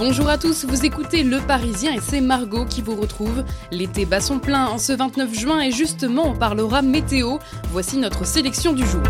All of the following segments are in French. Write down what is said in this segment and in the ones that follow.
Bonjour à tous, vous écoutez Le Parisien et c'est Margot qui vous retrouve. L'été bat son plein en ce 29 juin et justement on parlera météo. Voici notre sélection du jour.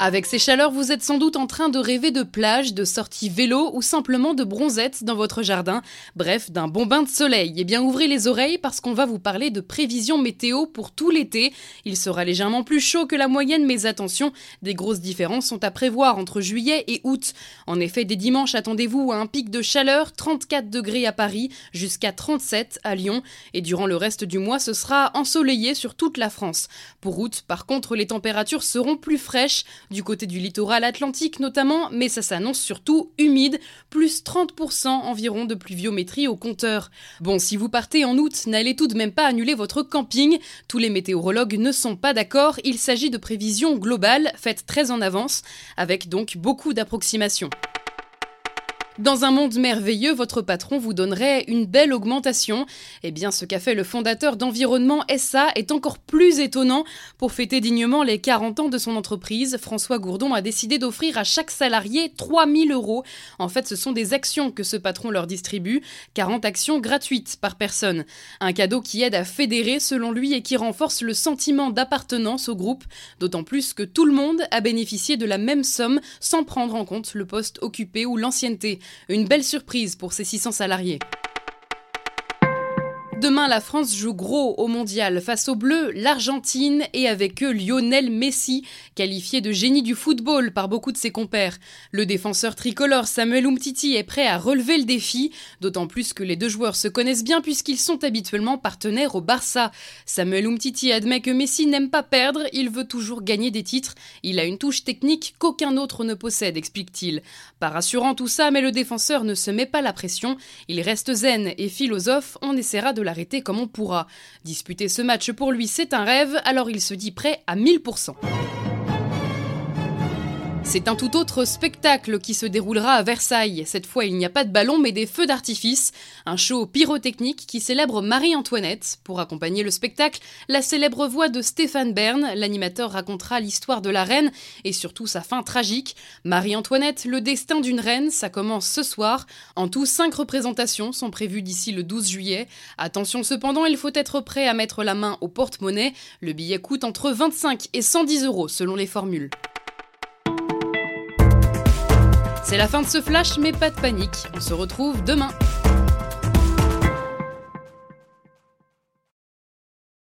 Avec ces chaleurs, vous êtes sans doute en train de rêver de plage, de sorties vélo ou simplement de bronzette dans votre jardin. Bref, d'un bon bain de soleil. Eh bien, ouvrez les oreilles parce qu'on va vous parler de prévisions météo pour tout l'été. Il sera légèrement plus chaud que la moyenne, mais attention, des grosses différences sont à prévoir entre juillet et août. En effet, dès dimanche, attendez-vous à un pic de chaleur, 34 degrés à Paris, jusqu'à 37 à Lyon. Et durant le reste du mois, ce sera ensoleillé sur toute la France. Pour août, par contre, les températures seront plus fraîches du côté du littoral atlantique notamment, mais ça s'annonce surtout humide, plus 30% environ de pluviométrie au compteur. Bon, si vous partez en août, n'allez tout de même pas annuler votre camping. Tous les météorologues ne sont pas d'accord, il s'agit de prévisions globales, faites très en avance, avec donc beaucoup d'approximations. Dans un monde merveilleux, votre patron vous donnerait une belle augmentation. Eh bien, ce qu'a fait le fondateur d'Environnement SA est encore plus étonnant. Pour fêter dignement les 40 ans de son entreprise, François Gourdon a décidé d'offrir à chaque salarié 3000 euros. En fait, ce sont des actions que ce patron leur distribue, 40 actions gratuites par personne. Un cadeau qui aide à fédérer, selon lui, et qui renforce le sentiment d'appartenance au groupe, d'autant plus que tout le monde a bénéficié de la même somme sans prendre en compte le poste occupé ou l'ancienneté. Une belle surprise pour ces 600 salariés. Demain, la France joue gros au mondial face aux Bleus, l'Argentine et avec eux Lionel Messi, qualifié de génie du football par beaucoup de ses compères. Le défenseur tricolore Samuel Umtiti est prêt à relever le défi, d'autant plus que les deux joueurs se connaissent bien puisqu'ils sont habituellement partenaires au Barça. Samuel Umtiti admet que Messi n'aime pas perdre, il veut toujours gagner des titres. Il a une touche technique qu'aucun autre ne possède, explique-t-il. Pas rassurant tout ça, mais le défenseur ne se met pas la pression, il reste zen et philosophe, on essaiera de l'arrêter comme on pourra. Disputer ce match pour lui, c'est un rêve, alors il se dit prêt à 1000%. C'est un tout autre spectacle qui se déroulera à Versailles. Cette fois, il n'y a pas de ballon, mais des feux d'artifice. Un show pyrotechnique qui célèbre Marie-Antoinette. Pour accompagner le spectacle, la célèbre voix de Stéphane Bern, l'animateur racontera l'histoire de la reine et surtout sa fin tragique. Marie-Antoinette, le destin d'une reine, ça commence ce soir. En tout, cinq représentations sont prévues d'ici le 12 juillet. Attention cependant, il faut être prêt à mettre la main au porte-monnaie. Le billet coûte entre 25 et 110 euros selon les formules. C'est la fin de ce flash, mais pas de panique, on se retrouve demain.